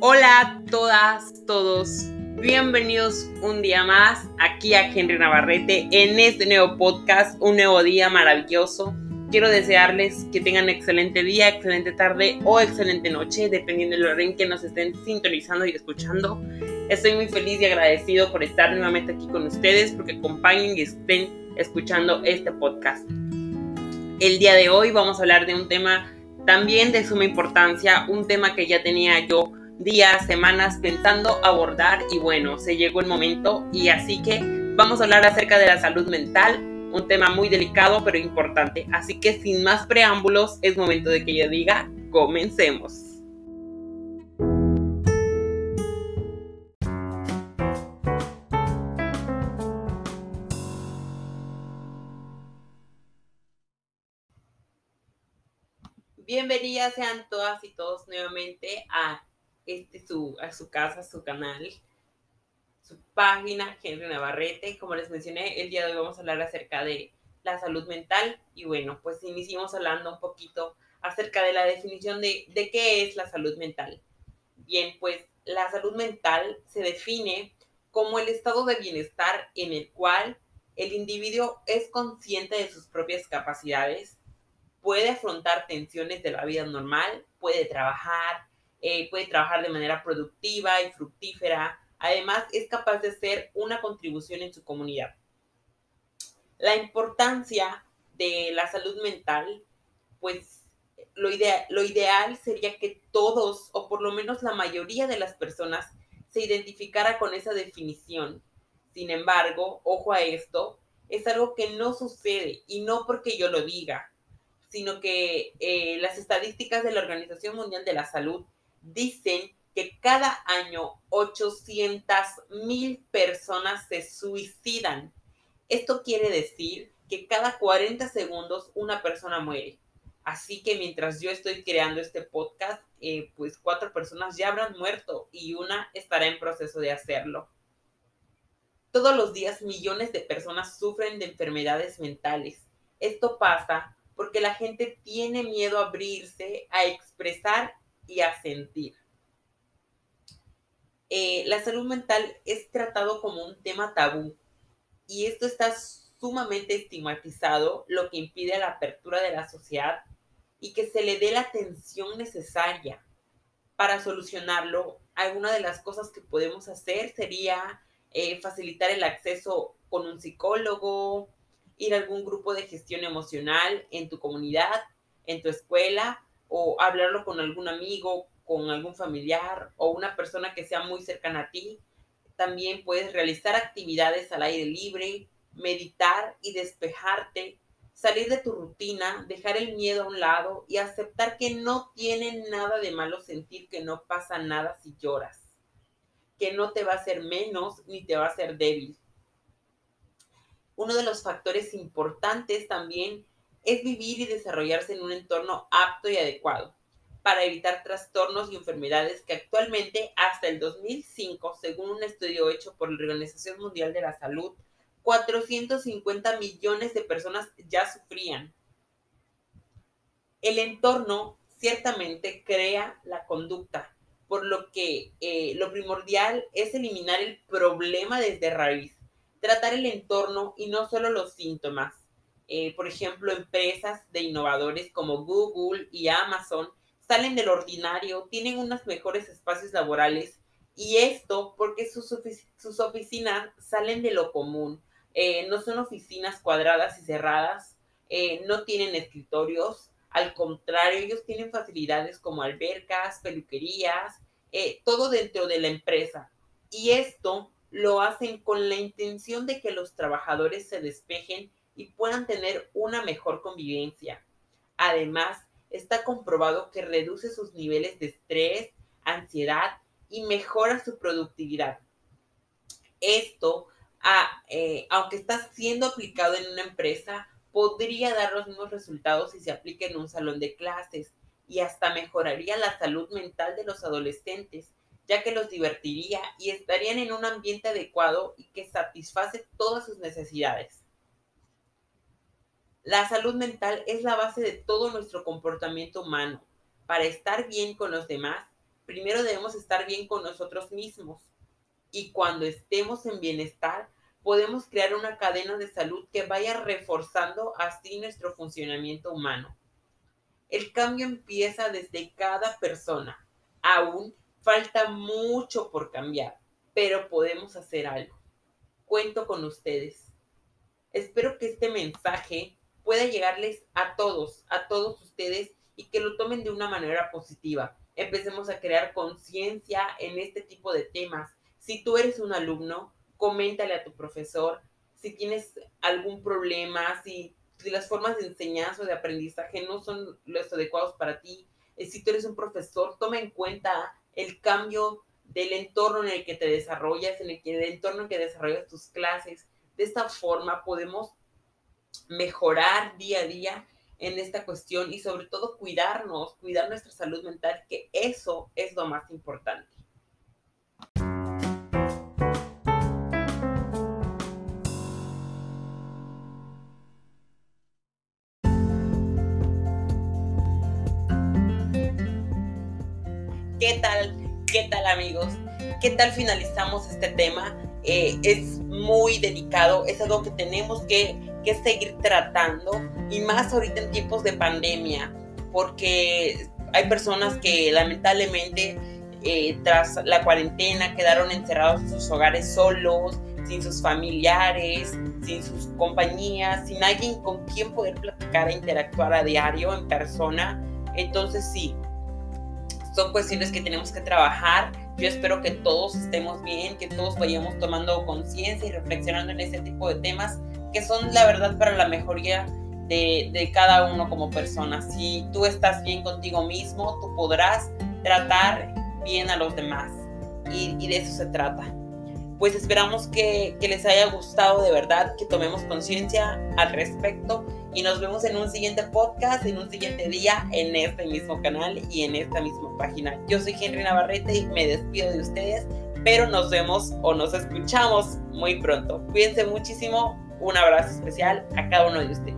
Hola todas, todos. Bienvenidos un día más aquí a Henry Navarrete en este nuevo podcast, un nuevo día maravilloso. Quiero desearles que tengan excelente día, excelente tarde o excelente noche, dependiendo del orden que nos estén sintonizando y escuchando. Estoy muy feliz y agradecido por estar nuevamente aquí con ustedes, porque acompañen y estén escuchando este podcast. El día de hoy vamos a hablar de un tema también de suma importancia, un tema que ya tenía yo días, semanas pensando abordar y bueno, se llegó el momento y así que vamos a hablar acerca de la salud mental, un tema muy delicado pero importante. Así que sin más preámbulos, es momento de que yo diga, comencemos. Bienvenidas sean todas y todos nuevamente a este su, a su casa, su canal, su página, Henry Navarrete. Como les mencioné, el día de hoy vamos a hablar acerca de la salud mental y bueno, pues iniciamos hablando un poquito acerca de la definición de, de qué es la salud mental. Bien, pues la salud mental se define como el estado de bienestar en el cual el individuo es consciente de sus propias capacidades, puede afrontar tensiones de la vida normal, puede trabajar, eh, puede trabajar de manera productiva y fructífera. Además, es capaz de hacer una contribución en su comunidad. La importancia de la salud mental, pues lo, lo ideal sería que todos, o por lo menos la mayoría de las personas, se identificara con esa definición. Sin embargo, ojo a esto, es algo que no sucede y no porque yo lo diga, sino que eh, las estadísticas de la Organización Mundial de la Salud dicen que cada año 800 mil personas se suicidan. Esto quiere decir que cada 40 segundos una persona muere. Así que mientras yo estoy creando este podcast, eh, pues cuatro personas ya habrán muerto y una estará en proceso de hacerlo. Todos los días millones de personas sufren de enfermedades mentales. Esto pasa porque la gente tiene miedo a abrirse, a expresar y a sentir. Eh, la salud mental es tratado como un tema tabú y esto está sumamente estigmatizado, lo que impide la apertura de la sociedad y que se le dé la atención necesaria. Para solucionarlo, alguna de las cosas que podemos hacer sería eh, facilitar el acceso con un psicólogo, ir a algún grupo de gestión emocional en tu comunidad, en tu escuela o hablarlo con algún amigo, con algún familiar o una persona que sea muy cercana a ti. También puedes realizar actividades al aire libre, meditar y despejarte, salir de tu rutina, dejar el miedo a un lado y aceptar que no tiene nada de malo sentir que no pasa nada si lloras, que no te va a hacer menos ni te va a hacer débil. Uno de los factores importantes también es vivir y desarrollarse en un entorno apto y adecuado para evitar trastornos y enfermedades que actualmente hasta el 2005, según un estudio hecho por la Organización Mundial de la Salud, 450 millones de personas ya sufrían. El entorno ciertamente crea la conducta, por lo que eh, lo primordial es eliminar el problema desde raíz, tratar el entorno y no solo los síntomas. Eh, por ejemplo, empresas de innovadores como Google y Amazon salen del ordinario, tienen unos mejores espacios laborales y esto porque sus, sus oficinas salen de lo común. Eh, no son oficinas cuadradas y cerradas, eh, no tienen escritorios, al contrario, ellos tienen facilidades como albercas, peluquerías, todo dentro de la empresa. Y esto lo hacen con la intención de que los trabajadores se despejen y puedan tener una mejor convivencia. Además, está comprobado que reduce sus niveles de estrés, ansiedad y mejora su productividad. Esto, eh, aunque está siendo aplicado en una empresa, podría dar los mismos resultados si se aplica en un salón de clases y hasta mejoraría la salud mental de los adolescentes, ya que los divertiría y estarían en un ambiente adecuado y que satisface todas sus necesidades. La salud mental es la base de todo nuestro comportamiento humano. Para estar bien con los demás, primero debemos estar bien con nosotros mismos. Y cuando estemos en bienestar, podemos crear una cadena de salud que vaya reforzando así nuestro funcionamiento humano. El cambio empieza desde cada persona. Aún falta mucho por cambiar, pero podemos hacer algo. Cuento con ustedes. Espero que este mensaje pueda llegarles a todos, a todos ustedes y que lo tomen de una manera positiva. Empecemos a crear conciencia en este tipo de temas. Si tú eres un alumno, coméntale a tu profesor. Si tienes algún problema, si, las formas de enseñanza o de aprendizaje no son los adecuados para ti, eh, si tú eres un profesor, toma en cuenta el cambio del entorno en el que te desarrollas, en el, el entorno en que desarrollas tus clases. De esta forma podemos mejorar día a día en esta cuestión y sobre todo cuidarnos, cuidar nuestra salud mental, que eso es lo más importante. ¿Qué tal? ¿Qué tal amigos? ¿Qué tal finalizamos este tema? Eh, es muy delicado, es algo que tenemos que que seguir tratando y más ahorita en tiempos de pandemia, porque hay personas que lamentablemente eh, tras la cuarentena quedaron encerrados en sus hogares solos, sin sus familiares, sin sus compañías, sin alguien con quien poder platicar e interactuar a diario en persona. Entonces sí, son cuestiones que tenemos que trabajar. Yo espero que todos estemos bien, que todos vayamos tomando conciencia y reflexionando en ese tipo de temas que son la verdad para la mejoría de, cada uno como persona. Si tú estás bien contigo mismo, tú podrás tratar bien a los demás. Y, de eso se trata. Pues esperamos que, que les haya gustado de verdad, que tomemos conciencia al respecto y nos vemos en un siguiente podcast, en un siguiente día, en este mismo canal y en esta misma página. Yo soy Henry Navarrete y me despido de ustedes, pero nos vemos o nos escuchamos muy pronto. Cuídense muchísimo un abrazo especial a cada uno de ustedes.